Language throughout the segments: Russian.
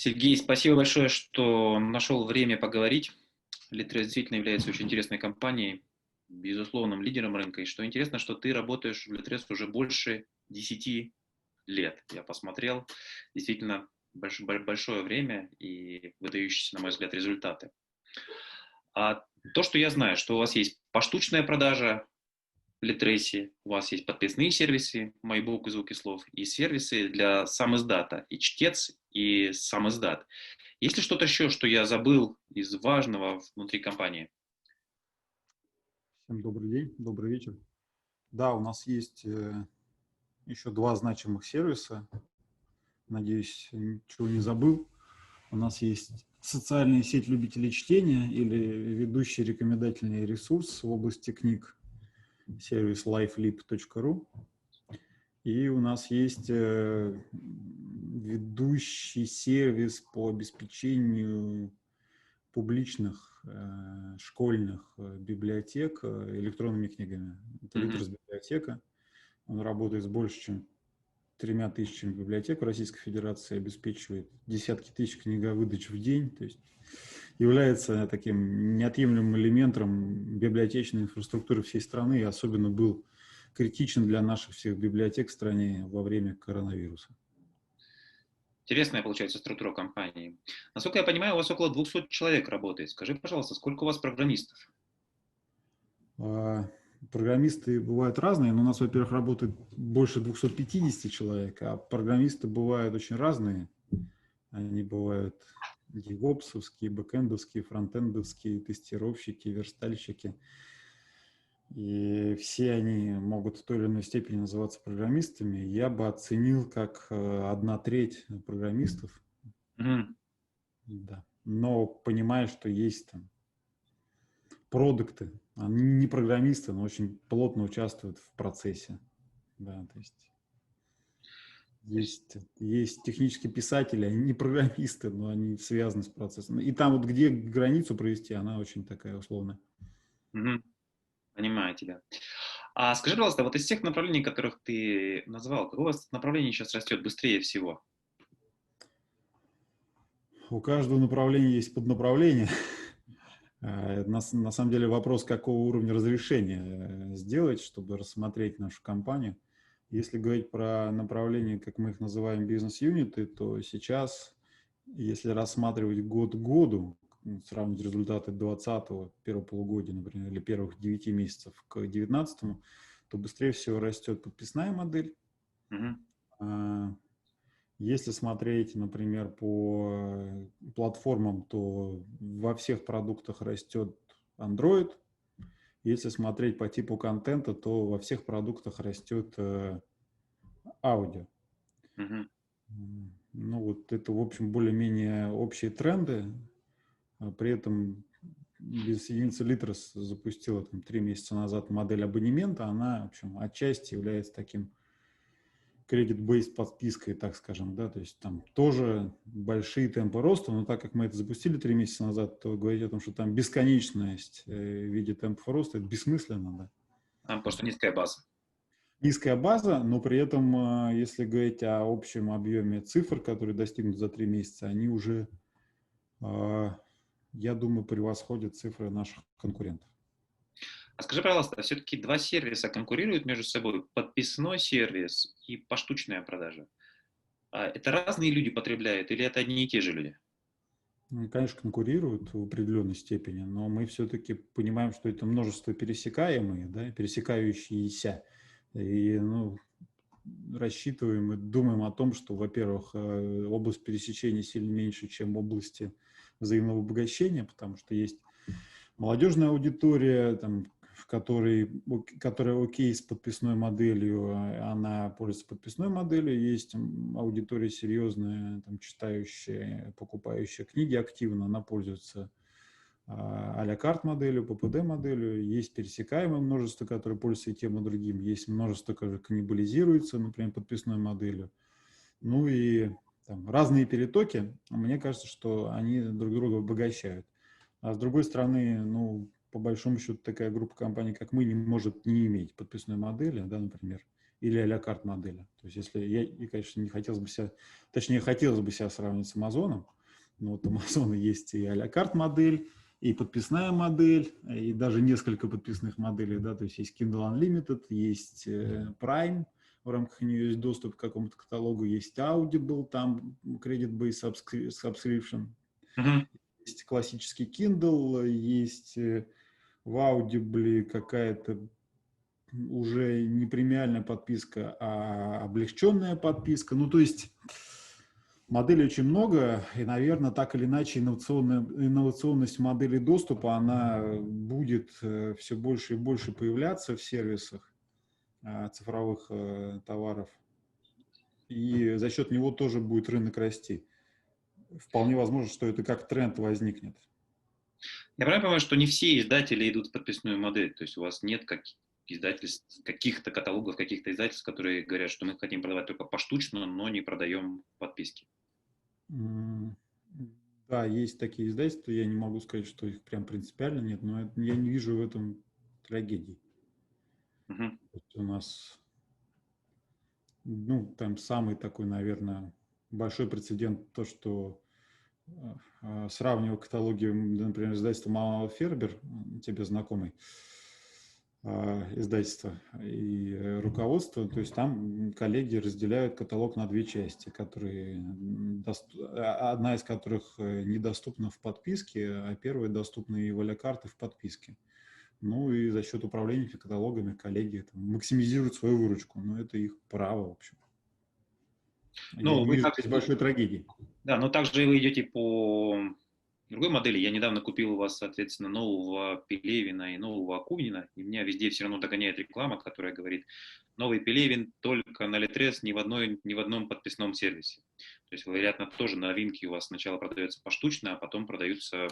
Сергей, спасибо большое, что нашел время поговорить. Литрес действительно является очень интересной компанией, безусловным лидером рынка. И что интересно, что ты работаешь в Литрес уже больше 10 лет. Я посмотрел, действительно большое, большое время и выдающиеся, на мой взгляд, результаты. А то, что я знаю, что у вас есть поштучная продажа Литресе, у вас есть подписные сервисы, MyBook и звуки слов, и сервисы для сам издата, и чтец, и сам издат. Есть ли что-то еще, что я забыл из важного внутри компании? Всем добрый день, добрый вечер. Да, у нас есть э, еще два значимых сервиса. Надеюсь, ничего не забыл. У нас есть социальная сеть любителей чтения или ведущий рекомендательный ресурс в области книг, сервис lifelip.ru. И у нас есть э, ведущий сервис по обеспечению публичных э, школьных э, библиотек электронными книгами. Это mm-hmm. библиотека. Он работает с больше, чем тремя тысячами библиотек в Российской Федерации, обеспечивает десятки тысяч книговыдач в день, то есть является таким неотъемлемым элементом библиотечной инфраструктуры всей страны и особенно был критичен для наших всех библиотек в стране во время коронавируса. Интересная получается структура компании. Насколько я понимаю, у вас около 200 человек работает. Скажи, пожалуйста, сколько у вас программистов? А, программисты бывают разные, но у нас, во-первых, работает больше 250 человек, а программисты бывают очень разные. Они бывают девопсовские, бэкэндовские, фронтендовские, тестировщики, верстальщики. И все они могут в той или иной степени называться программистами. Я бы оценил как э, одна треть программистов. Mm-hmm. Да. Но понимаю, что есть там продукты, они не программисты, но очень плотно участвуют в процессе. Да, то есть есть, есть технические писатели, они не программисты, но они связаны с процессом. И там вот где границу провести, она очень такая условная. Угу. Понимаю тебя. А скажи, пожалуйста, вот из тех направлений, которых ты назвал, какое у вас направление сейчас растет быстрее всего? У каждого направления есть поднаправление. Э, на, на самом деле вопрос, какого уровня разрешения э, сделать, чтобы рассмотреть нашу компанию. Если говорить про направление, как мы их называем, бизнес-юниты, то сейчас, если рассматривать год к году, сравнить результаты 2020 первого полугодия, например, или первых 9 месяцев к 2019, то быстрее всего растет подписная модель. Mm-hmm. Если смотреть, например, по платформам, то во всех продуктах растет Android. Если смотреть по типу контента, то во всех продуктах растет э, аудио. Mm-hmm. Ну вот это, в общем, более-менее общие тренды. А при этом без единицы Литрос запустила там три месяца назад модель абонемента. Она, в общем, отчасти является таким credit-based подпиской, так скажем, да, то есть там тоже большие темпы роста, но так как мы это запустили три месяца назад, то говорить о том, что там бесконечность э, в виде темпов роста, это бессмысленно, да. Там просто низкая база. Низкая база, но при этом, э, если говорить о общем объеме цифр, которые достигнут за три месяца, они уже, э, я думаю, превосходят цифры наших конкурентов. А скажи, пожалуйста, все-таки два сервиса конкурируют между собой, подписной сервис и поштучная продажа. А это разные люди потребляют или это одни и те же люди? Ну, конечно, конкурируют в определенной степени, но мы все-таки понимаем, что это множество пересекаемые, да, пересекающиеся. И ну, рассчитываем и думаем о том, что, во-первых, э, область пересечения сильно меньше, чем области взаимного обогащения, потому что есть молодежная аудитория, там, в которой, которая окей с подписной моделью, а она пользуется подписной моделью, есть аудитория серьезная, там, читающая, покупающая книги активно, она пользуется а-ля карт моделью, ППД моделью, есть пересекаемое множество, которое пользуется и тем, и другим, есть множество, которое каннибализируется, например, подписной моделью. Ну и там, разные перетоки, мне кажется, что они друг друга обогащают. А с другой стороны, ну, по большому счету такая группа компаний, как мы, не может не иметь подписной модели, да, например, или а-ля карт модели. То есть если я, и, конечно, не хотелось бы себя, точнее, хотелось бы себя сравнить с Амазоном, но вот у Амазона есть и а-ля карт модель, и подписная модель, и даже несколько подписных моделей, да, то есть есть Kindle Unlimited, есть э, Prime, в рамках нее есть доступ к какому-то каталогу, есть Audible, там credit-based subscription, uh-huh. есть классический Kindle, есть э, в Audible какая-то уже не премиальная подписка, а облегченная подписка. Ну, то есть моделей очень много, и, наверное, так или иначе инновационная, инновационность модели доступа, она будет э, все больше и больше появляться в сервисах э, цифровых э, товаров. И за счет него тоже будет рынок расти. Вполне возможно, что это как тренд возникнет. Я правильно понимаю, что не все издатели идут в подписную модель, то есть у вас нет как, издательств, каких-то каталогов, каких-то издательств, которые говорят, что мы хотим продавать только поштучно, но не продаем подписки. Да, есть такие издательства, я не могу сказать, что их прям принципиально нет, но я не вижу в этом трагедии. Угу. У нас, ну, там самый такой, наверное, большой прецедент, то, что э, сравнивал каталоги, например, издательства Мама Фербер, тебе знакомый, а, издательства и э, руководства, то есть там коллеги разделяют каталог на две части, которые а, одна из которых э, недоступна в подписке, а первая доступна и в карты в подписке. Ну и за счет управления каталогами коллеги там, максимизируют свою выручку, но это их право, в общем. Ну, вы как... большой трагедии. Да, но также вы идете по другой модели. Я недавно купил у вас, соответственно, нового Пелевина и нового Акунина, и меня везде все равно догоняет реклама, которая говорит, новый Пелевин только на Литрес ни в, одной, ни в одном подписном сервисе. То есть, вероятно, тоже новинки у вас сначала продаются поштучно, а потом продаются,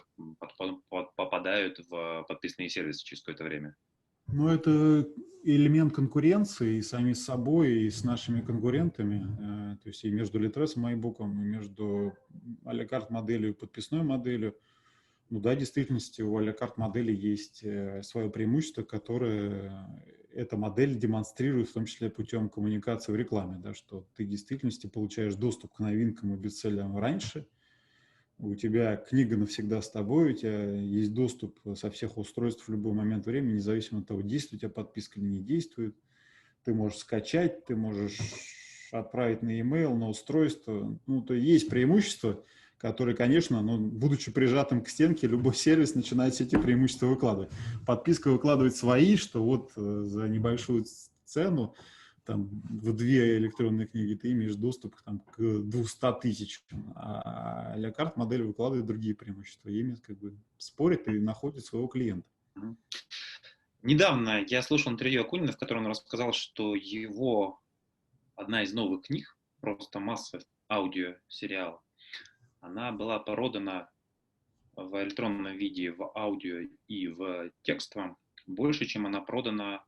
попадают в подписные сервисы через какое-то время. Ну, это элемент конкуренции и сами с собой, и с нашими конкурентами. Э, то есть и между Литресом и iBook, и между алякарт моделью и подписной моделью. Ну да, в действительности у алякарт модели есть э, свое преимущество, которое эта модель демонстрирует, в том числе путем коммуникации в рекламе, да, что ты в действительности получаешь доступ к новинкам и бестселлерам раньше – у тебя книга навсегда с тобой, у тебя есть доступ со всех устройств в любой момент времени, независимо от того, действует у тебя подписка или не действует. Ты можешь скачать, ты можешь отправить на e-mail, на устройство. Ну, то есть преимущества, которые, конечно, ну, будучи прижатым к стенке, любой сервис начинает все эти преимущества выкладывать. Подписка выкладывает свои, что вот э, за небольшую цену там, в две электронные книги, ты имеешь доступ там, к 200 тысячам, а карт модель выкладывает другие преимущества. Ими как бы спорит и находит своего клиента. Недавно я слушал интервью Акунина, в котором он рассказал, что его одна из новых книг, просто масса аудиосериала, она была продана в электронном виде, в аудио и в текстовом больше, чем она продана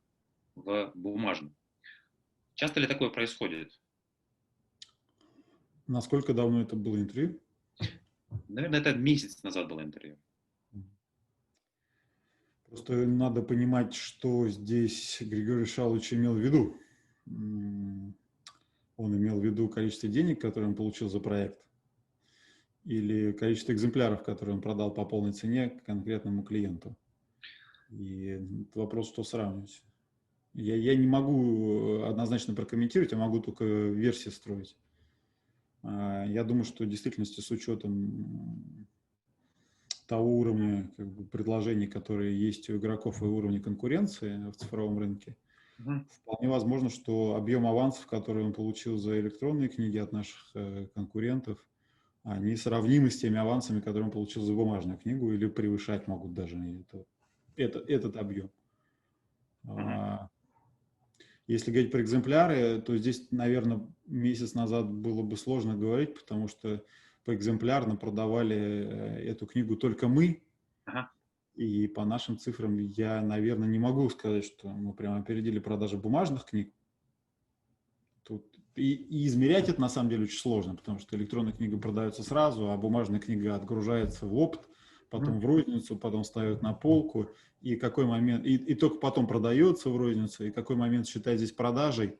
в бумажном. Часто ли такое происходит? Насколько давно это было интервью? Наверное, это месяц назад было интервью. Просто надо понимать, что здесь Григорий Шалович имел в виду. Он имел в виду количество денег, которые он получил за проект, или количество экземпляров, которые он продал по полной цене конкретному клиенту. И вопрос, что сравнивать. Я, я не могу однозначно прокомментировать, я могу только версии строить. А, я думаю, что в действительности с учетом того уровня как бы, предложений, которые есть у игроков и уровня конкуренции в цифровом рынке, угу. вполне возможно, что объем авансов, который он получил за электронные книги от наших э, конкурентов, они сравнимы с теми авансами, которые он получил за бумажную книгу, или превышать могут даже это, это, этот объем. Угу. Если говорить про экземпляры, то здесь, наверное, месяц назад было бы сложно говорить, потому что по экземплярно продавали э, эту книгу только мы. Ага. И по нашим цифрам я, наверное, не могу сказать, что мы прямо опередили продажи бумажных книг. Тут и, и измерять это на самом деле очень сложно, потому что электронная книга продается сразу, а бумажная книга отгружается в опт, потом в розницу, потом ставят на полку, и какой момент, и, и только потом продается в розницу, и какой момент считать здесь продажей,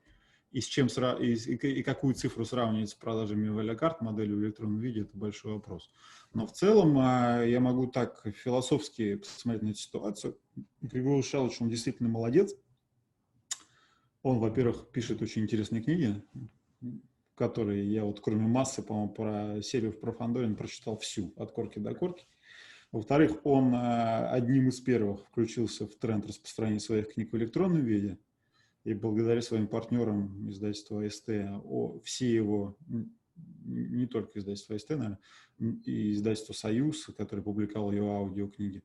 и с чем и, и какую цифру сравнивать с продажами валякарт модели в электронном виде, это большой вопрос. Но в целом а, я могу так философски посмотреть на эту ситуацию. Григорий Шалыч, он действительно молодец. Он, во-первых, пишет очень интересные книги, которые я вот кроме массы, по-моему, про серию про Фандорин прочитал всю, от корки до корки. Во-вторых, он а, одним из первых включился в тренд распространения своих книг в электронном виде – и благодаря своим партнерам издательства СТ, о, все его, не только издательство СТ, наверное, и издательство «Союз», которое публиковало его аудиокниги,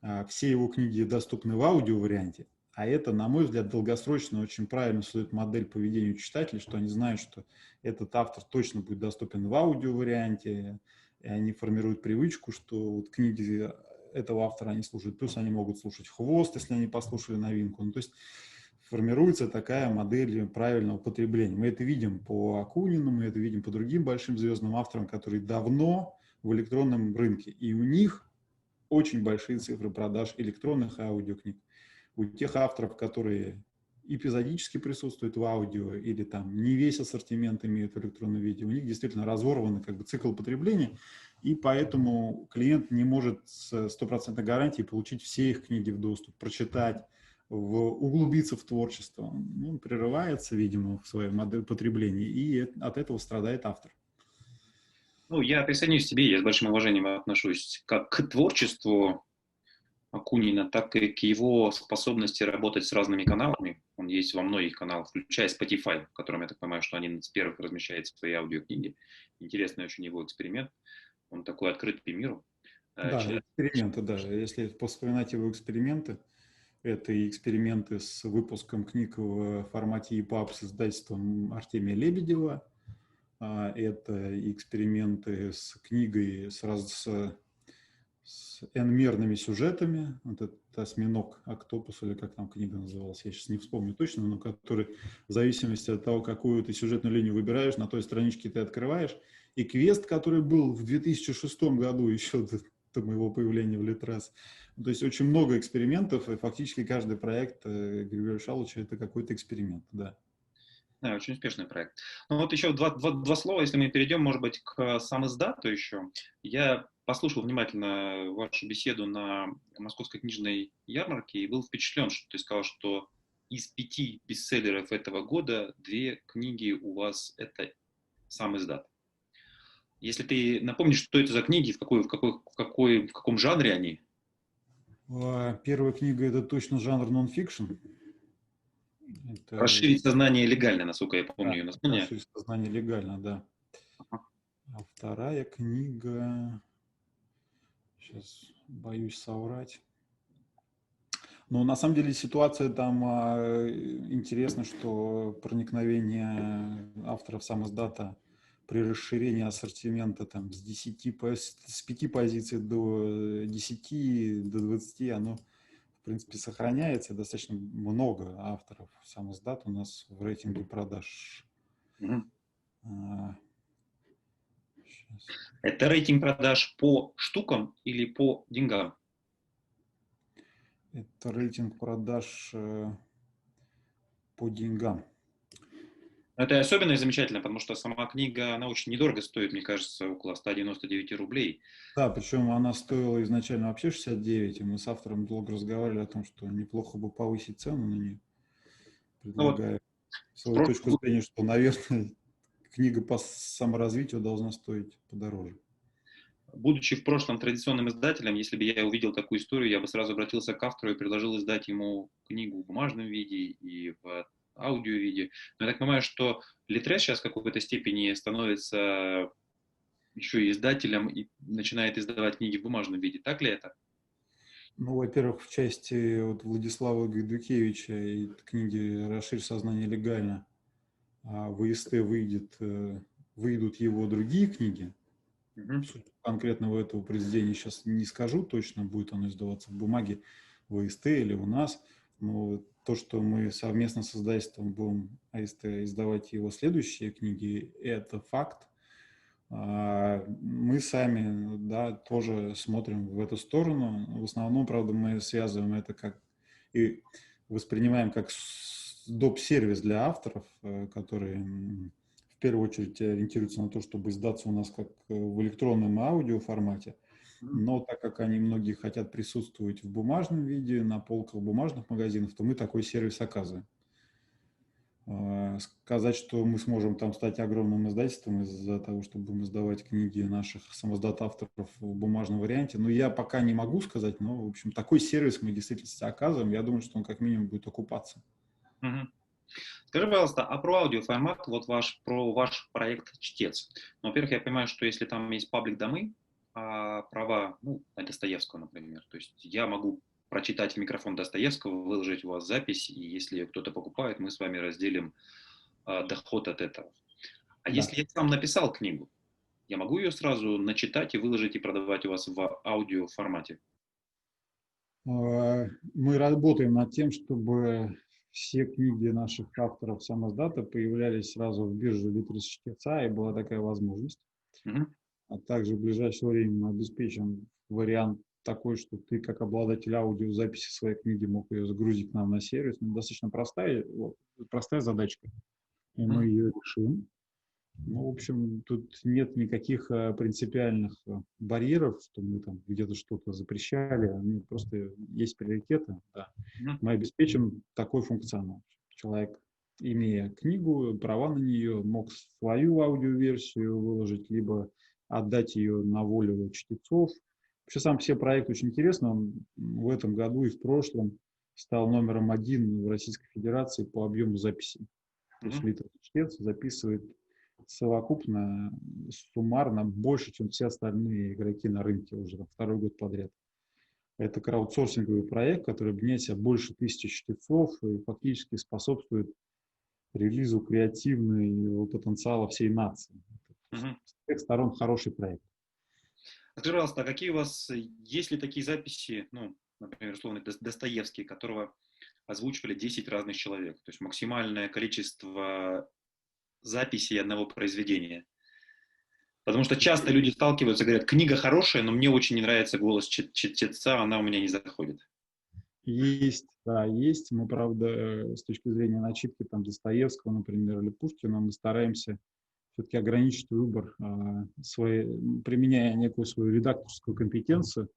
а, все его книги доступны в аудио-варианте, а это, на мой взгляд, долгосрочно очень правильно создает модель поведения читателей, что они знают, что этот автор точно будет доступен в аудио-варианте, и они формируют привычку, что вот книги этого автора они слушают, плюс они могут слушать «Хвост», если они послушали новинку. Ну, то есть формируется такая модель правильного потребления. Мы это видим по Акунину, мы это видим по другим большим звездным авторам, которые давно в электронном рынке. И у них очень большие цифры продаж электронных аудиокниг. У тех авторов, которые эпизодически присутствуют в аудио или там не весь ассортимент имеют в электронном виде, у них действительно разорваны как бы цикл потребления, и поэтому клиент не может с стопроцентной гарантией получить все их книги в доступ, прочитать, в, углубиться в творчество. Ну, он прерывается, видимо, в своем потребления, и от этого страдает автор. Ну, я присоединюсь к тебе, я с большим уважением отношусь как к творчеству Акунина, так и к его способности работать с разными каналами. Он есть во многих каналах, включая Spotify, в котором, я так понимаю, что один из первых размещает свои аудиокниги. Интересный очень его эксперимент. Он такой открытый миру. Э, да, Человек... эксперименты, да. Если вспоминать его эксперименты, это и эксперименты с выпуском книг в формате EPUB с издательством Артемия Лебедева. А, это эксперименты с книгой с, раз, с, с n-мерными сюжетами. Вот это осьминог Октопус, или как там книга называлась, я сейчас не вспомню точно, но который в зависимости от того, какую ты сюжетную линию выбираешь, на той страничке ты открываешь. И квест, который был в 2006 году, еще до, до моего появления в Литрес, то есть очень много экспериментов, и фактически каждый проект э, Григория Шалыча – это какой-то эксперимент, да. Да, очень успешный проект. Ну вот еще два, два, два слова, если мы перейдем, может быть, к сам издату еще. Я послушал внимательно вашу беседу на Московской книжной ярмарке и был впечатлен, что ты сказал, что из пяти бестселлеров этого года две книги у вас это сам издат. Если ты напомнишь, что это за книги, в, какой, в, какой, в, какой, в каком жанре они? А, первая книга – это точно жанр нон-фикшн. Это... Расширить сознание легально, насколько я помню да, ее название. Расширить сознание легально, да. А вторая книга, сейчас боюсь соврать. Но на самом деле ситуация там а, интересна, что проникновение авторов сам издата при расширении ассортимента там, с, 10, с 5 позиций до 10, до 20, оно, в принципе, сохраняется. Достаточно много авторов сам издат у нас в рейтинге продаж. Mm-hmm. Это рейтинг продаж по штукам или по деньгам? Это рейтинг продаж э, по деньгам. Это особенно замечательно, потому что сама книга, она очень недорого стоит, мне кажется, около 199 рублей. Да, причем она стоила изначально вообще 69, и мы с автором долго разговаривали о том, что неплохо бы повысить цену на нее, предлагая ну, вот, свою просто... точку зрения, что, наверное, книга по саморазвитию должна стоить подороже. Будучи в прошлом традиционным издателем, если бы я увидел такую историю, я бы сразу обратился к автору и предложил издать ему книгу в бумажном виде и в аудио-виде. Но я так понимаю, что Литрес сейчас в какой-то степени становится еще и издателем и начинает издавать книги в бумажном виде. Так ли это? Ну, во-первых, в части вот Владислава Гайдукевича и книги «Расширь сознание легально» а в ИСТ выйдет, э, выйдут его другие книги. Угу. Конкретного этого произведения сейчас не скажу точно, будет оно издаваться в бумаге в ИСТ или у нас. Но то, что мы совместно с издательством будем АСТ издавать его следующие книги, это факт. А, мы сами, да, тоже смотрим в эту сторону. В основном, правда, мы связываем это как и воспринимаем как доп-сервис для авторов, э, который в первую очередь ориентируется на то, чтобы издаться у нас как в электронном аудио формате. Но так как они многие хотят присутствовать в бумажном виде, на полках бумажных магазинов, то мы такой сервис оказываем. А, сказать, что мы сможем там стать огромным издательством из-за того, чтобы будем издавать книги наших самоздат-авторов в бумажном варианте, но я пока не могу сказать, но, в общем, такой сервис мы действительно оказываем. Я думаю, что он как минимум будет окупаться. Угу. Скажи, пожалуйста, а про аудиоформат, вот ваш, про ваш проект «Чтец». Ну, во-первых, я понимаю, что если там есть паблик-домы, а права, ну, на Достоевского, например, то есть я могу прочитать микрофон Достоевского, выложить у вас запись, и если ее кто-то покупает, мы с вами разделим э, доход от этого. А да. если я сам написал книгу, я могу ее сразу начитать и выложить и продавать у вас в аудио формате? А, мы работаем над тем, чтобы все книги наших авторов самоздата появлялись сразу в бирже Литрес и была такая возможность. Угу. А также в ближайшее время мы обеспечим вариант такой, что ты как обладатель аудиозаписи своей книги мог ее загрузить к нам на сервис. Ну, достаточно простая, вот, простая задачка. И мы ее решим. Ну, в общем, тут нет никаких а, принципиальных а, барьеров, что мы там где-то что-то запрещали. Они просто есть приоритеты. Да. Мы обеспечим такой функционал. Человек, имея книгу, права на нее, мог свою аудиоверсию выложить, либо отдать ее на волю чтецов, Вообще сам все проект очень интересный. Он в этом году и в прошлом стал номером один в Российской Федерации по объему записи. То есть Литр Чтец записывает совокупно, суммарно больше, чем все остальные игроки на рынке уже там, второй год подряд. Это краудсорсинговый проект, который объединяет себя больше тысячи чтецов и фактически способствует релизу креативного потенциала всей нации. Uh-huh. С всех сторон хороший проект. Скажи, пожалуйста, а какие у вас, э, есть ли такие записи, ну, например, условно, Достоевский, которого озвучивали 10 разных человек, то есть максимальное количество записей одного произведения? Потому что часто люди сталкиваются, говорят, книга хорошая, но мне очень не нравится голос чтеца, она у меня не заходит. Есть, да, есть. Мы, правда, э, с точки зрения начитки там Достоевского, например, или Пушкина, мы стараемся все-таки ограничить выбор, а, своей, применяя некую свою редакторскую компетенцию,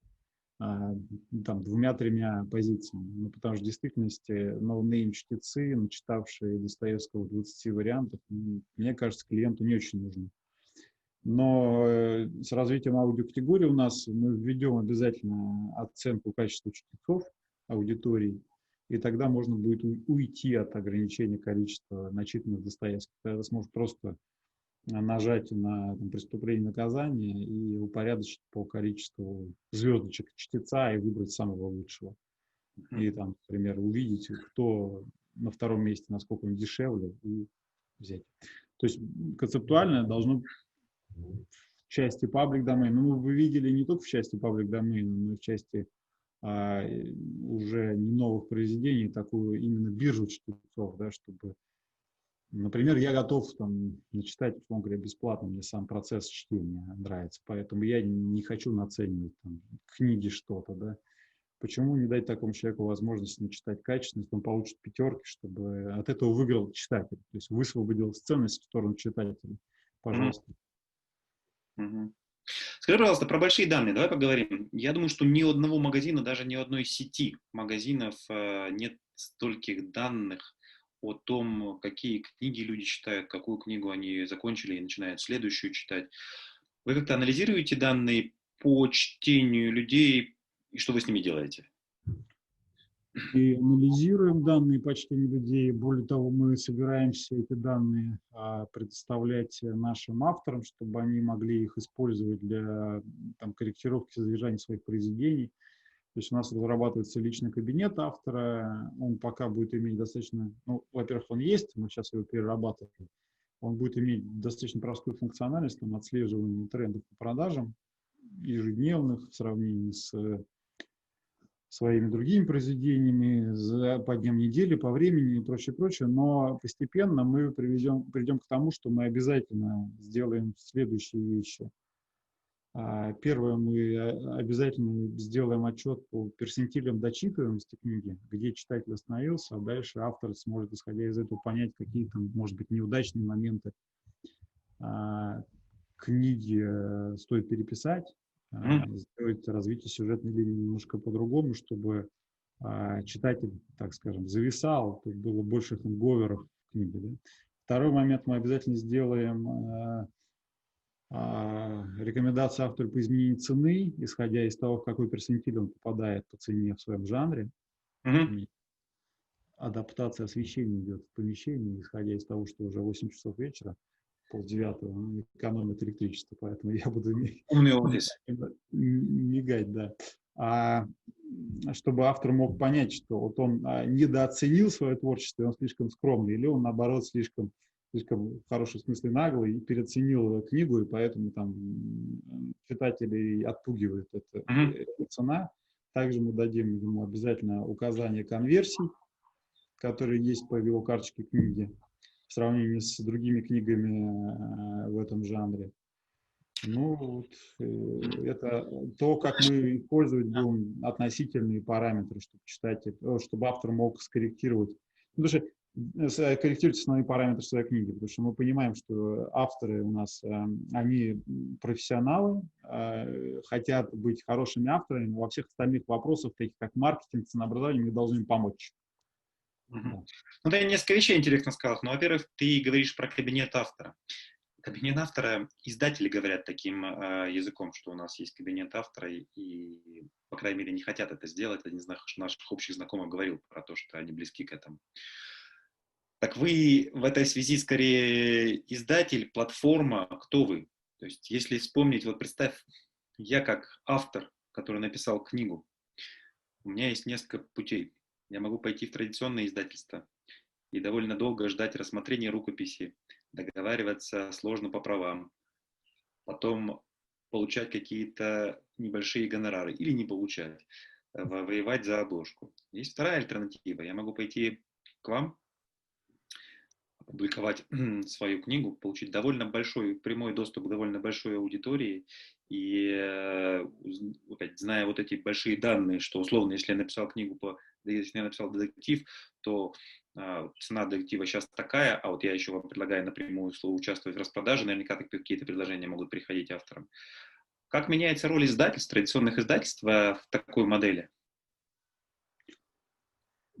там, двумя-тремя позициями. Ну, потому что в действительности ноунейм чтецы, начитавшие Достоевского в 20 вариантов, мне кажется, клиенту не очень нужны. Но э, с развитием аудиокатегории у нас мы введем обязательно оценку качества чтецов аудитории, и тогда можно будет уйти от ограничения количества начитанных Достоевских. Тогда сможет просто нажать на там, преступление наказания и упорядочить по количеству звездочек чтеца и выбрать самого лучшего. И там, например, увидеть, кто на втором месте, насколько он дешевле, и взять. То есть концептуально должно в части паблик domain, ну, вы видели не только в части паблик domain, но и в части а, уже не новых произведений, такую именно биржу чтецов, да, чтобы Например, я готов там начитать, условно говоря, бесплатно, мне сам процесс чтения нравится, поэтому я не хочу наценивать там, книги что-то, да. Почему не дать такому человеку возможность начитать качественно, если он получит пятерки, чтобы от этого выиграл читатель, то есть высвободил ценность в сторону читателя. Пожалуйста. Mm-hmm. Скажи, пожалуйста, про большие данные давай поговорим. Я думаю, что ни одного магазина, даже ни одной сети магазинов э, нет стольких данных о том, какие книги люди читают, какую книгу они закончили и начинают следующую читать. Вы как-то анализируете данные по чтению людей и что вы с ними делаете? И анализируем данные по чтению людей. Более того, мы собираемся эти данные а, предоставлять нашим авторам, чтобы они могли их использовать для там, корректировки содержания своих произведений. То есть у нас разрабатывается личный кабинет автора, он пока будет иметь достаточно, ну, во-первых, он есть, мы сейчас его перерабатываем, он будет иметь достаточно простую функциональность, там, отслеживание трендов по продажам ежедневных в сравнении с своими другими произведениями за, по дням недели, по времени и прочее, прочее. Но постепенно мы приведем, придем к тому, что мы обязательно сделаем следующие вещи. А, первое, мы обязательно сделаем отчет по персентилям дочитываемости книги, где читатель остановился, а дальше автор сможет, исходя из этого, понять, какие там, может быть, неудачные моменты а, книги э, стоит переписать, сделать развитие сюжетной линии немножко по-другому, чтобы читатель, так скажем, зависал, тут было больше хэнговеров в книге. Да? Второй момент мы обязательно сделаем а, рекомендации автору по изменению цены, исходя из того, в какой персентиль он попадает по цене в своем жанре. Mm-hmm. Адаптация освещения идет в помещении, исходя из того, что уже 8 часов вечера, полдевятого, он экономит электричество, поэтому я буду Умный офис. мигать, да. А чтобы автор мог понять, что вот он а, недооценил свое творчество, он слишком скромный, или он, наоборот, слишком слишком в хорошем смысле наглый и переоценил книгу, и поэтому там читателей отпугивает эта, mm-hmm. цена. Также мы дадим ему обязательно указание конверсий, которые есть по его карточке книги в сравнении с другими книгами э, в этом жанре. Ну, вот, э, это то, как мы использовать будем относительные параметры, чтобы читатель, чтобы автор мог скорректировать. Ну, потому что корректируйте основные параметры своей книги, потому что мы понимаем, что авторы у нас, э, они профессионалы, э, хотят быть хорошими авторами, во всех остальных вопросах, таких как маркетинг, ценообразование, мы должны им помочь. Угу. Ну, ты несколько вещей интересно сказал. Ну, во-первых, ты говоришь про кабинет автора. Кабинет автора, издатели говорят таким э, языком, что у нас есть кабинет автора, и, и, по крайней мере, не хотят это сделать. Один из наших общих знакомых говорил про то, что они близки к этому. Так вы в этой связи скорее издатель, платформа, кто вы? То есть если вспомнить, вот представь, я как автор, который написал книгу, у меня есть несколько путей. Я могу пойти в традиционное издательство и довольно долго ждать рассмотрения рукописи, договариваться сложно по правам, потом получать какие-то небольшие гонорары или не получать, воевать за обложку. Есть вторая альтернатива. Я могу пойти к вам, опубликовать свою книгу, получить довольно большой, прямой доступ к довольно большой аудитории. И э, опять, зная вот эти большие данные, что условно, если я написал книгу по, если я написал детектив, то э, цена детектива сейчас такая, а вот я еще вам предлагаю напрямую слово участвовать в распродаже, наверняка какие-то предложения могут приходить авторам. Как меняется роль издательств, традиционных издательств э, в такой модели?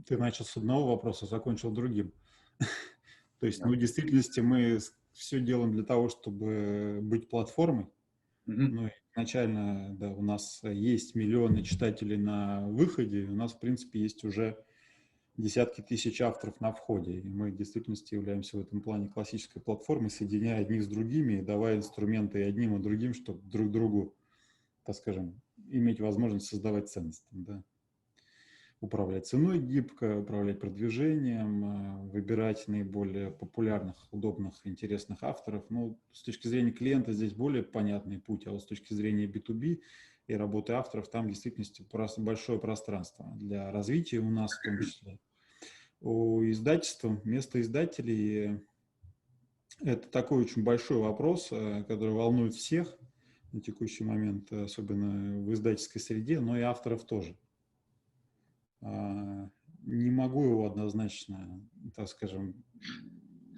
Ты начал с одного вопроса, закончил другим. То есть, ну, в действительности мы все делаем для того, чтобы быть платформой. Mm-hmm. Ну, изначально, да, у нас есть миллионы читателей на выходе, у нас, в принципе, есть уже десятки тысяч авторов на входе. И мы в действительности являемся в этом плане классической платформой, соединяя одних с другими и давая инструменты и одним, и другим, чтобы друг другу, так скажем, иметь возможность создавать ценности. Да управлять ценой гибко, управлять продвижением, э, выбирать наиболее популярных, удобных, интересных авторов. Ну, с точки зрения клиента здесь более понятный путь, а вот с точки зрения B2B и работы авторов там в действительности большое пространство для развития у нас в том числе. У издательства, место издателей – это такой очень большой вопрос, э, который волнует всех на текущий момент, особенно в издательской среде, но и авторов тоже – не могу его однозначно, так скажем,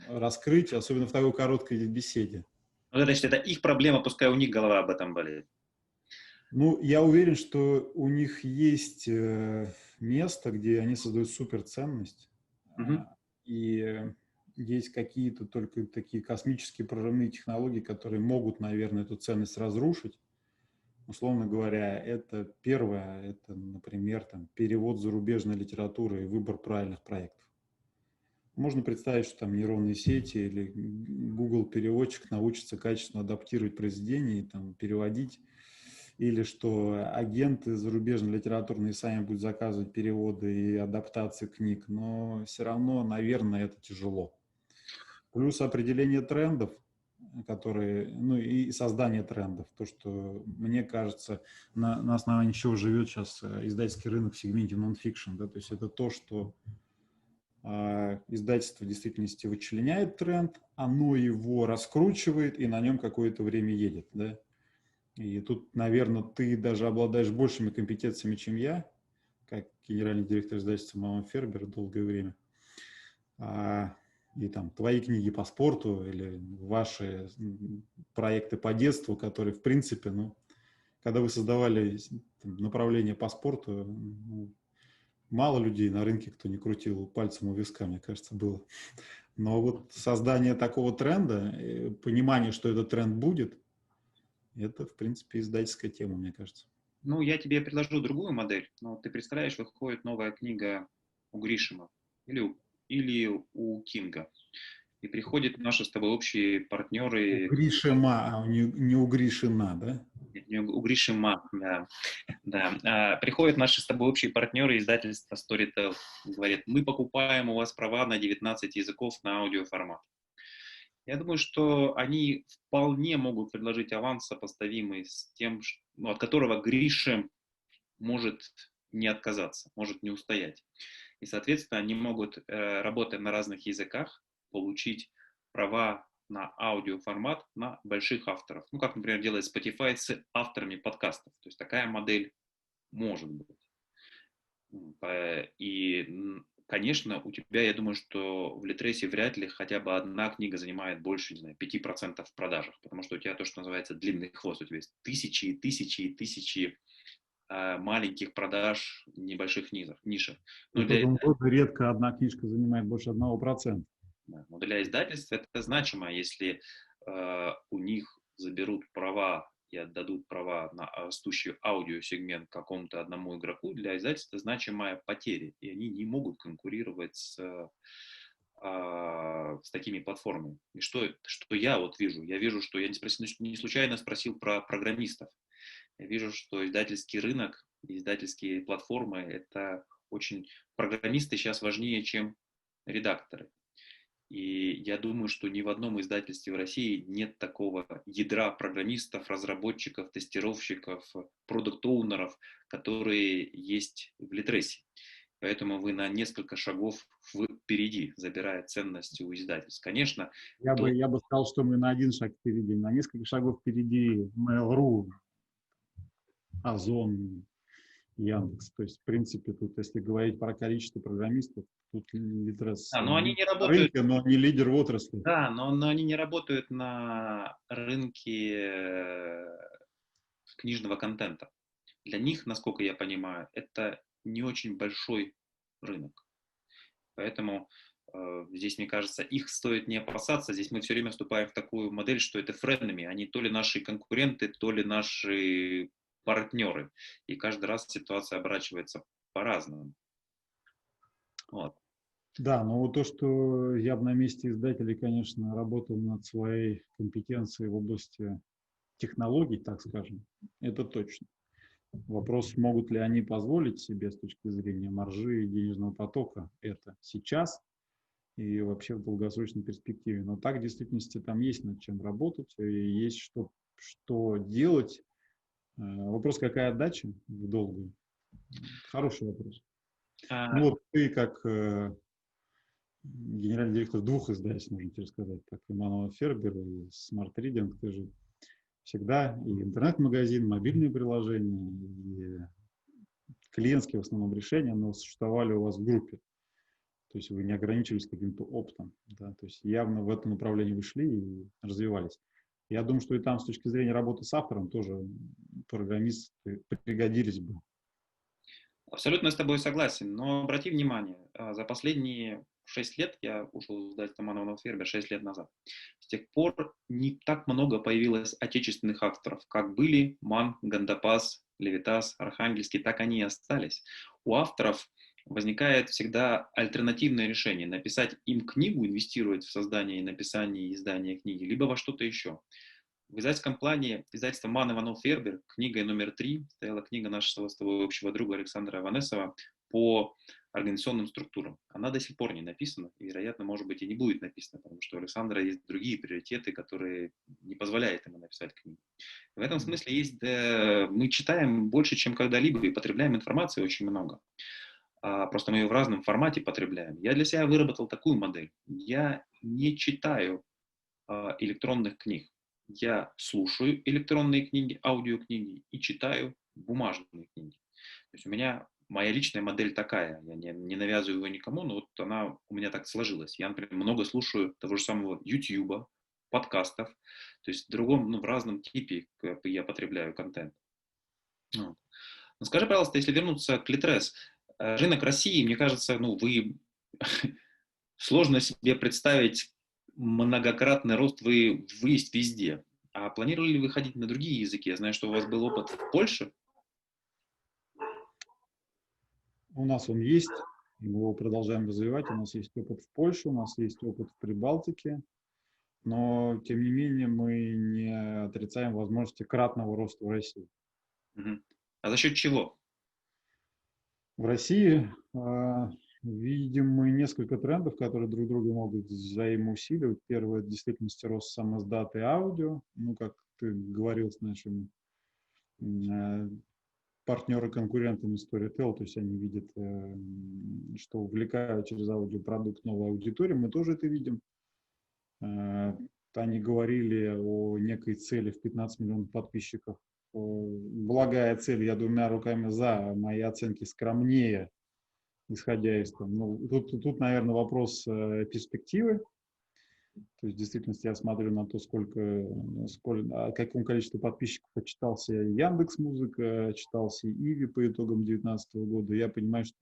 раскрыть, особенно в такой короткой беседе. Ну, значит, это их проблема, пускай у них голова об этом болеет. Ну, я уверен, что у них есть э, место, где они создают суперценность, угу. и есть какие-то только такие космические прорывные технологии, которые могут, наверное, эту ценность разрушить условно говоря, это первое, это, например, там, перевод зарубежной литературы и выбор правильных проектов. Можно представить, что там нейронные сети или Google переводчик научится качественно адаптировать произведения и там, переводить, или что агенты зарубежной литературные сами будут заказывать переводы и адаптации книг, но все равно, наверное, это тяжело. Плюс определение трендов – которые, ну и создание трендов. То, что, мне кажется, на, на основании чего живет сейчас э, издательский рынок в сегменте нон-фикшн. Да? То есть это то, что э, издательство в действительности вычленяет тренд, оно его раскручивает и на нем какое-то время едет. Да? И тут, наверное, ты даже обладаешь большими компетенциями, чем я, как генеральный директор издательства «Мама Фербер» долгое время. А, и там твои книги по спорту или ваши проекты по детству, которые, в принципе, ну, когда вы создавали там, направление по спорту, ну, мало людей на рынке, кто не крутил пальцем у виска, мне кажется, было. Но вот создание такого тренда, э, понимание, что этот тренд будет, это, в принципе, издательская тема, мне кажется. Ну, я тебе предложу другую модель. Ну, ты представляешь, выходит новая книга у Гришима или у, или у Кинга. И приходят наши с тобой общие партнеры. У Гришима, а не, не у Гришина, да? Не у Гришима, да. да. А, приходят наши с тобой общие партнеры издательства Storytel. Говорят, мы покупаем у вас права на 19 языков на аудиоформат. Я думаю, что они вполне могут предложить аванс, сопоставимый с тем, ну, от которого Гриша может не отказаться, может не устоять. И, соответственно, они могут, э, работая на разных языках, получить права на аудиоформат на больших авторов. Ну, как, например, делает Spotify с авторами подкастов. То есть такая модель может быть. И, конечно, у тебя, я думаю, что в Литресе вряд ли хотя бы одна книга занимает больше, не знаю, 5% в продажах, потому что у тебя то, что называется длинный хвост, у тебя есть тысячи и тысячи и тысячи э, маленьких продаж небольших нишах. нишах. Но для... редко одна книжка занимает больше одного процента. Но для издательства это значимо, если э, у них заберут права и отдадут права на растущий аудиосегмент какому-то одному игроку, для издательства значимая потеря, и они не могут конкурировать с, э, с такими платформами. И что, что я вот вижу? Я вижу, что я не, спросил, не случайно спросил про программистов. Я вижу, что издательский рынок, издательские платформы — это очень... Программисты сейчас важнее, чем редакторы. И я думаю, что ни в одном издательстве в России нет такого ядра программистов, разработчиков, тестировщиков, продукт-оунеров, которые есть в Литресе. Поэтому вы на несколько шагов впереди, забирая ценности у издательств. Конечно. Я, то... бы, я бы сказал, что мы на один шаг впереди, на несколько шагов впереди Mail.ru, Озон, Яндекс. То есть, в принципе, тут, если говорить про количество программистов, Тут Литрес. Да, но они не работают. Рынке, но не лидер в отрасли. Да, но, но они не работают на рынке э, книжного контента. Для них, насколько я понимаю, это не очень большой рынок. Поэтому э, здесь, мне кажется, их стоит не опасаться. Здесь мы все время вступаем в такую модель, что это френдами. Они то ли наши конкуренты, то ли наши партнеры. И каждый раз ситуация оборачивается по-разному. Вот. Да, но вот то, что я бы на месте издателей, конечно, работал над своей компетенцией в области технологий, так скажем, это точно. Вопрос, могут ли они позволить себе с точки зрения маржи и денежного потока это сейчас и вообще в долгосрочной перспективе. Но так в действительности там есть над чем работать, и есть что, что делать. Э, вопрос, какая отдача в долгую? Хороший вопрос. А... Ну вот ты как э, генеральный директор двух издательств, можно тебе сказать, так, Иманова Фербер и Smart Reading, ты же всегда и интернет-магазин, мобильные приложения, и клиентские в основном решения, но существовали у вас в группе. То есть вы не ограничились каким-то оптом. Да? То есть явно в этом направлении вы шли и развивались. Я думаю, что и там с точки зрения работы с автором тоже программисты пригодились бы. Абсолютно с тобой согласен, но обрати внимание, а, за последние 6 лет, я ушел из издательства Манова Фербер 6 лет назад, с тех пор не так много появилось отечественных авторов, как были Ман, Гандапас, Левитас, Архангельский, так они и остались. У авторов возникает всегда альтернативное решение. Написать им книгу, инвестировать в создание и написание и издание книги, либо во что-то еще. В издательском плане издательство Ман Иванов Фербер, книгой номер три, стояла книга нашего с тобой общего друга Александра Аванесова по организационным структурам. Она до сих пор не написана, и, вероятно, может быть, и не будет написана, потому что у Александра есть другие приоритеты, которые не позволяют ему написать книгу. В этом смысле есть, да, мы читаем больше, чем когда-либо, и потребляем информации очень много. А, просто мы ее в разном формате потребляем. Я для себя выработал такую модель. Я не читаю а, электронных книг я слушаю электронные книги, аудиокниги и читаю бумажные книги. То есть у меня моя личная модель такая, я не, не навязываю его никому, но вот она у меня так сложилась. Я, например, много слушаю того же самого YouTube, подкастов, то есть в другом, ну, в разном типе я потребляю контент. Ну, скажи, пожалуйста, если вернуться к Литрес, рынок России, мне кажется, ну, вы сложно себе представить многократный рост, вы, вы есть везде. А планировали ли вы ходить на другие языки? Я знаю, что у вас был опыт в Польше. У нас он есть, мы его продолжаем развивать. У нас есть опыт в Польше, у нас есть опыт в Прибалтике, но, тем не менее, мы не отрицаем возможности кратного роста в России. А за счет чего? В России э, видим мы несколько трендов, которые друг друга могут взаимоусиливать. Первое – это действительности рост самоздаты аудио. Ну, как ты говорил с нашими э, партнеры-конкурентами Storytel, то есть они видят, э, что увлекают через аудиопродукт новую аудиторию. Мы тоже это видим. Э, они говорили о некой цели в 15 миллионов подписчиков благая цель, я двумя руками за, мои оценки скромнее, исходя из там, ну, тут, тут, наверное, вопрос э, перспективы. То есть, в действительности, я смотрю на то, сколько, сколько о каком количестве подписчиков отчитался Яндекс Музыка, читался Иви по итогам 2019 года. Я понимаю, что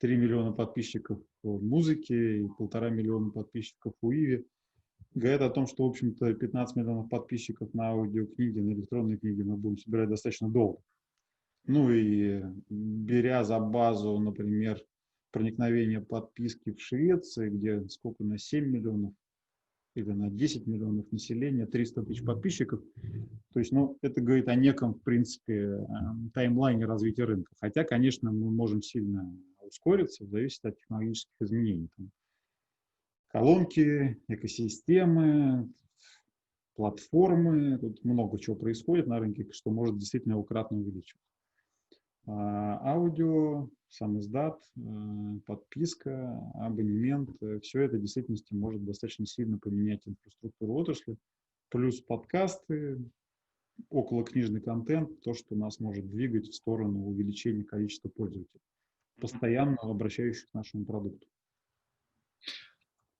3 миллиона подписчиков в музыке и полтора миллиона подписчиков у Иви говорят о том, что, в общем-то, 15 миллионов подписчиков на аудиокниги, на электронные книги мы будем собирать достаточно долго. Ну и беря за базу, например, проникновение подписки в Швеции, где сколько на 7 миллионов или на 10 миллионов населения, 300 тысяч подписчиков. То есть, ну, это говорит о неком, в принципе, эм, таймлайне развития рынка. Хотя, конечно, мы можем сильно ускориться, зависит от технологических изменений. Колонки, экосистемы, платформы. Тут много чего происходит на рынке, что может действительно кратно увеличивать. А, аудио, сам издат, э, подписка, абонемент, э, все это в действительности может достаточно сильно поменять инфраструктуру отрасли. Плюс подкасты, около книжный контент, то, что нас может двигать в сторону увеличения количества пользователей, постоянно обращающих к нашему продукту.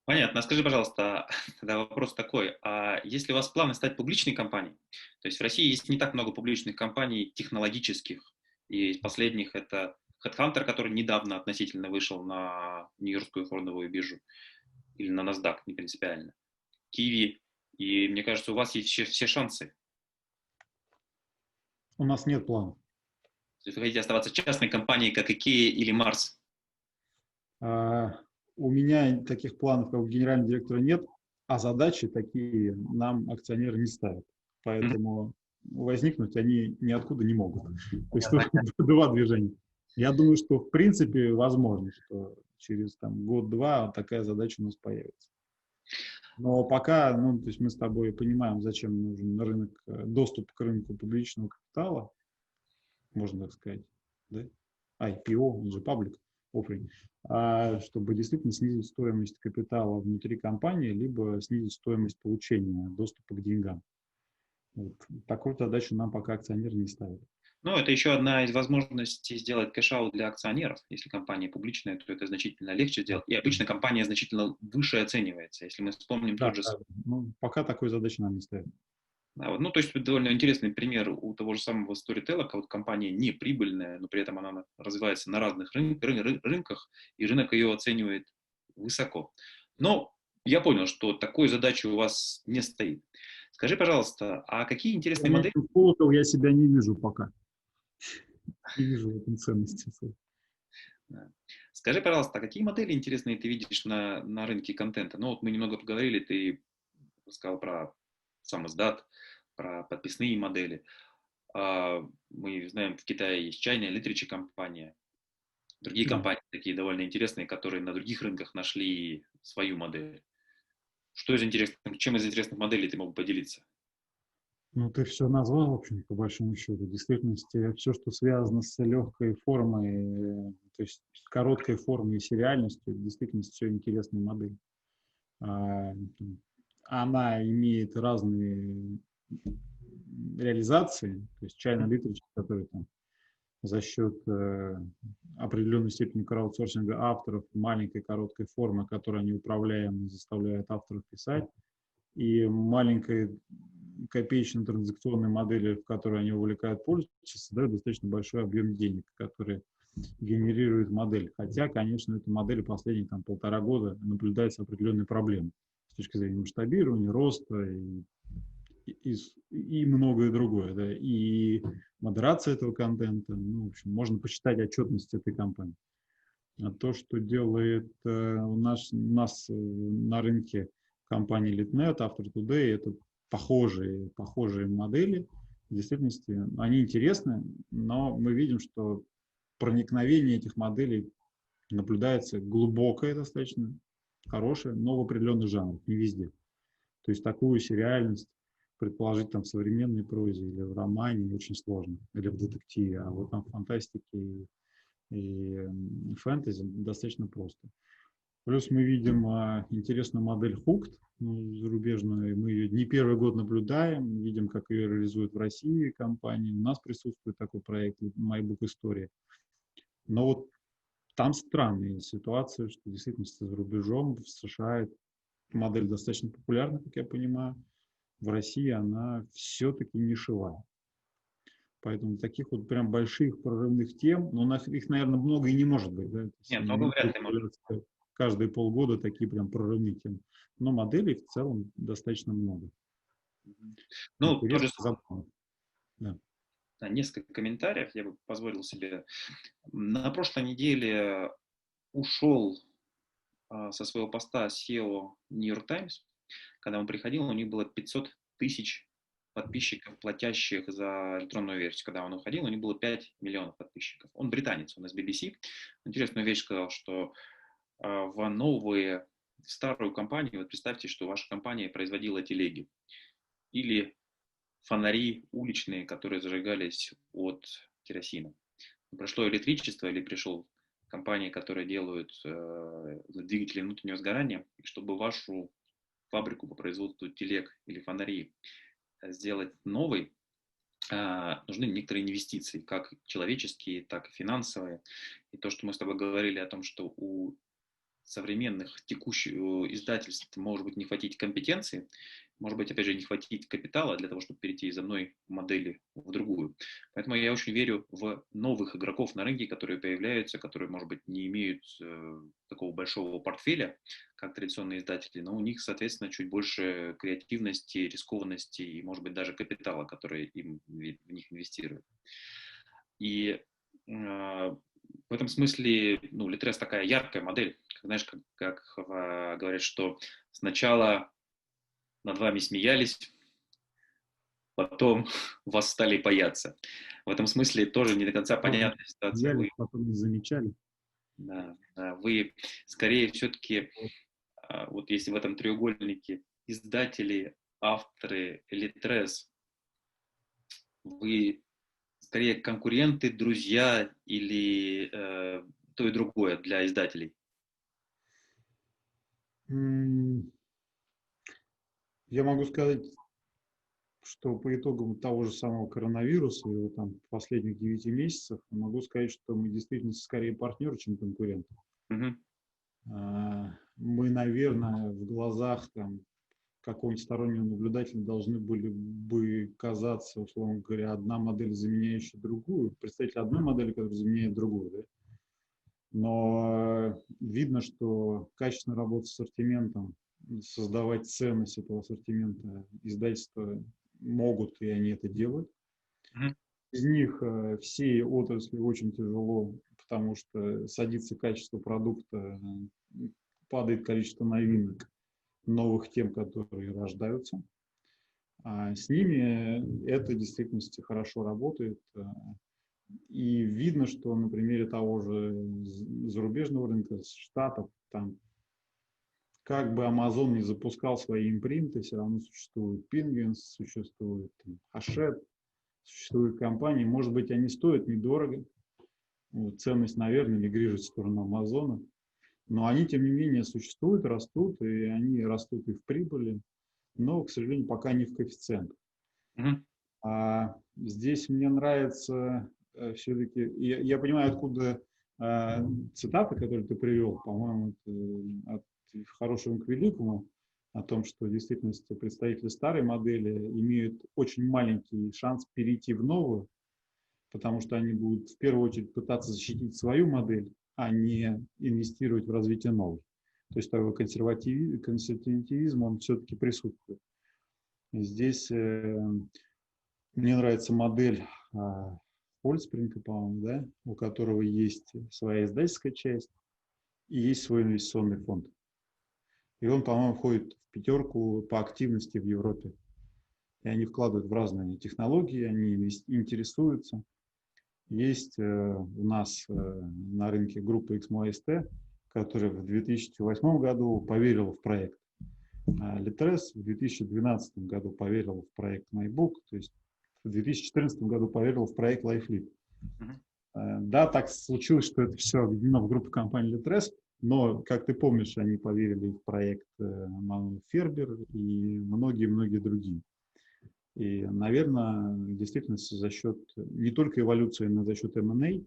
Понятно. А скажи, пожалуйста, тогда вопрос такой. А если у вас планы стать публичной компанией, то есть в России есть не так много публичных компаний технологических, и из последних это Headhunter, который недавно относительно вышел на Нью-Йоркскую фондовую биржу, или на NASDAQ, не принципиально, Kiwi, и мне кажется, у вас есть все, все шансы. У нас нет плана. То есть вы хотите оставаться частной компанией, как IKEA или Mars? А, у меня таких планов, как у генерального директора, нет, а задачи такие нам акционеры не ставят. Поэтому возникнуть они ниоткуда не могут. То есть два движения. Я думаю, что в принципе возможно, что через там, год-два такая задача у нас появится. Но пока, ну, то есть мы с тобой понимаем, зачем нужен рынок, доступ к рынку публичного капитала, можно так сказать, да? IPO, он же public offering, а чтобы действительно снизить стоимость капитала внутри компании, либо снизить стоимость получения доступа к деньгам. Вот. Такую задачу нам пока акционеры не ставят. Ну, это еще одна из возможностей сделать cash-out для акционеров. Если компания публичная, то это значительно легче сделать. И обычно компания значительно выше оценивается. Если мы вспомним да, тот же... Да. Ну, пока такой задачи нам не ставят. Да, вот, ну, то есть довольно интересный пример у того же самого Storytel, вот компания не прибыльная, но при этом она развивается на разных рын, рын, рынках, и рынок ее оценивает высоко. Но я понял, что такой задачи у вас не стоит. Скажи, пожалуйста, а какие интересные я модели... Колокол я себя не вижу пока. Не вижу в этом ценности. Скажи, пожалуйста, а какие модели интересные ты видишь на, на рынке контента? Ну, вот мы немного поговорили, ты сказал про сам издат, про подписные модели. А, мы знаем, в Китае есть чайная Literature компания, другие компании такие довольно интересные, которые на других рынках нашли свою модель. Что из интересных, чем из интересных моделей ты мог бы поделиться? Ну, ты все назвал, в общем, по большому счету. В действительности, все, что связано с легкой формой, то есть короткой формой и сериальностью, в действительности все интересные модели. А, она имеет разные реализации, то есть China Literature, который там за счет э, определенной степени краудсорсинга авторов, маленькой короткой формы, которой они управляемы, заставляют авторов писать, и маленькой копеечной транзакционной модели, в которой они увлекают пользователя, создают достаточно большой объем денег, который генерирует модель. Хотя, конечно, эта модель последние там, полтора года наблюдается определенные проблемы точки зрения масштабирования, роста и и, и многое другое, да, и модерация этого контента, ну, в общем, можно посчитать отчетность этой компании. А то, что делает э, у, нас, у нас э, на рынке компании LitNet, After Today, это похожие, похожие модели. В действительности они интересны, но мы видим, что проникновение этих моделей наблюдается глубокое достаточно, хорошее, но в определенных жанрах, не везде. То есть такую сериальность предположить там в современной прозе или в романе очень сложно, или в детективе, а вот там в фантастике и, и фэнтези достаточно просто. Плюс мы видим а, интересную модель Hooked, ну, зарубежную, мы ее не первый год наблюдаем, видим, как ее реализуют в России компании. У нас присутствует такой проект MyBook История. Но вот там странные ситуации, что действительно за рубежом в США модель достаточно популярна, как я понимаю в России она все-таки нишевая. Поэтому таких вот прям больших прорывных тем, ну, их, наверное, много и не может быть. Да? Нет, много вряд ли может. Каждые полгода такие прям прорывные темы. Но моделей в целом достаточно много. Ну, тоже да. Да, несколько комментариев я бы позволил себе. На прошлой неделе ушел а, со своего поста SEO New York Times когда он приходил, у них было 500 тысяч подписчиков, платящих за электронную версию. Когда он уходил, у них было 5 миллионов подписчиков. Он британец, он из BBC. Интересную вещь сказал, что э, в новые, в старую компанию, вот представьте, что ваша компания производила телеги или фонари уличные, которые зажигались от керосина. Прошло электричество или пришел компания, которые делают э, двигатели внутреннего сгорания, и чтобы вашу фабрику по производству телег или фонарей э, сделать новой, а, нужны некоторые инвестиции, как человеческие, так и финансовые. И то, что мы с тобой говорили о том, что у современных текущих издательств может быть не хватить компетенции, может быть, опять же, не хватить капитала для того, чтобы перейти из одной модели в другую. Поэтому я очень верю в новых игроков на рынке, которые появляются, которые, может быть, не имеют э, такого большого портфеля, как традиционные издатели, но у них, соответственно, чуть больше креативности, рискованности и, может быть, даже капитала, который им в них инвестируют. И э, в этом смысле, ну, Litres такая яркая модель, знаешь, как, как э, говорят, что сначала над вами смеялись, потом вас стали бояться. В этом смысле тоже не до конца понятна ситуация. Вы, потом не замечали. Да, да, вы скорее все-таки, а, вот если в этом треугольнике издатели, авторы, Литрес, вы скорее конкуренты, друзья или э, то и другое для издателей? Я могу сказать, что по итогам того же самого коронавируса, его там последних 9 месяцев, могу сказать, что мы действительно скорее партнеры, чем конкуренты. Uh-huh. Мы, наверное, в глазах там, какого-нибудь стороннего наблюдателя должны были бы казаться, условно говоря, одна модель, заменяющая другую, представитель одной модели, которая заменяет другую. Да? Но видно, что качественная работа с ассортиментом создавать ценность этого ассортимента издательства могут, и они это делают. Mm-hmm. Из них э, все отрасли очень тяжело, потому что садится качество продукта, падает количество новинок, новых тем, которые рождаются. А с ними это в действительности хорошо работает. И видно, что на примере того же зарубежного рынка, Штатов, там как бы Amazon не запускал свои импринты, все равно существует Penguins, существует Hachette, существуют компании. Может быть, они стоят недорого. Вот, ценность, наверное, мигрирует в сторону Амазона. Но они, тем не менее, существуют, растут, и они растут и в прибыли. но, к сожалению, пока не в коэффициент. Мгм. А здесь мне нравится все-таки, я, я понимаю, откуда а, цитата, которую ты привел, по-моему, это от хорошего к великому, о том, что в действительности представители старой модели имеют очень маленький шанс перейти в новую, потому что они будут в первую очередь пытаться защитить свою модель, а не инвестировать в развитие новой. То есть такой консервативизм, консервативизм он все-таки присутствует. Здесь э, мне нравится модель э, Ольспринга, по-моему, да, у которого есть своя издательская часть и есть свой инвестиционный фонд. И он, по-моему, входит в пятерку по активности в Европе. И они вкладывают в разные технологии, они интересуются. Есть э, у нас э, на рынке группа XMOST, которая в 2008 году поверила в проект. А Litres в 2012 году поверила в проект MyBook, то есть в 2014 году поверил в проект LifeLead. Uh-huh. Да, так случилось, что это все объединено в группу компании Litres, но, как ты помнишь, они поверили в проект Мануэль Фербер и многие-многие другие. И, наверное, действительно за счет не только эволюции, но и за счет M&A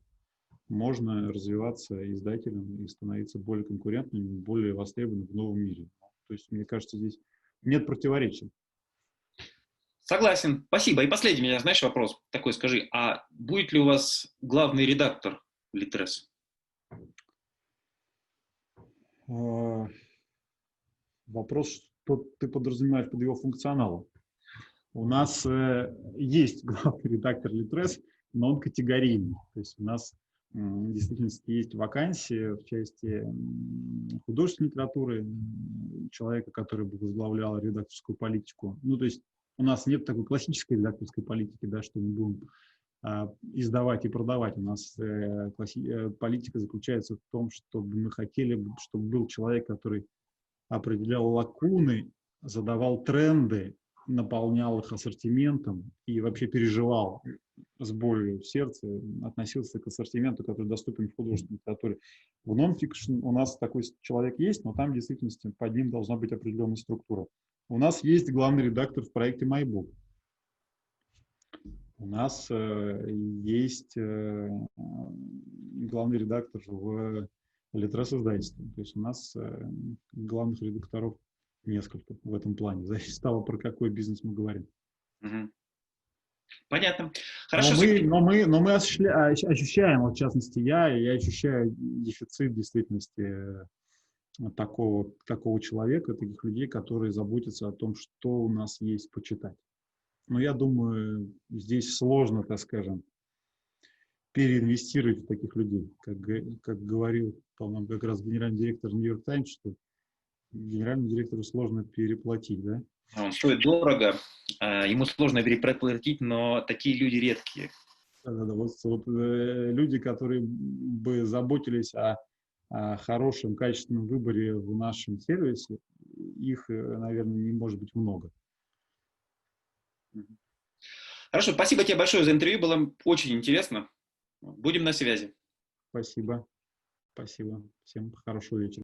можно развиваться издателем и становиться более конкурентным, более востребованным в новом мире. То есть, мне кажется, здесь нет противоречий. Согласен. Спасибо. И последний меня, знаешь, вопрос такой, скажи, а будет ли у вас главный редактор Литрес? А, вопрос, что ты подразумеваешь под его функционалом. У нас э, есть главный редактор Литрес, но он категорийный. То есть у нас в действительности есть вакансии в части художественной литературы, человека, который бы возглавлял редакторскую политику. Ну, то есть у нас нет такой классической редакторской политики, да, что мы будем а, издавать и продавать. У нас э, э, политика заключается в том, чтобы мы хотели, чтобы был человек, который определял лакуны, задавал тренды, наполнял их ассортиментом и вообще переживал с болью в сердце, относился к ассортименту, который доступен в художественной литературе. В нонфикшн у нас такой человек есть, но там в действительности под ним должна быть определенная структура. У нас есть главный редактор в проекте MyBook. У нас э, есть э, главный редактор в Литрес издательстве. То есть у нас э, главных редакторов несколько в этом плане. Зависит от того, про какой бизнес мы говорим. Угу. Понятно. Хорошо. Но мы, но мы, но мы ощущаем, вот в частности я, я ощущаю дефицит действительности такого, такого человека, таких людей, которые заботятся о том, что у нас есть почитать. Но я думаю, здесь сложно, так скажем, переинвестировать в таких людей. Как, как говорил, по-моему, как раз генеральный директор Нью-Йорк Таймс, что генеральному директору сложно переплатить, да? Он стоит дорого, а, ему сложно переплатить, но такие люди редкие. Да-да-да, вот, вот э, люди, которые бы заботились о хорошем, качественном выборе в нашем сервисе, их, э, наверное, не может быть много. Хорошо, спасибо тебе большое за интервью, было очень интересно. Будем на связи. Спасибо. Спасибо. Всем хорошего вечера.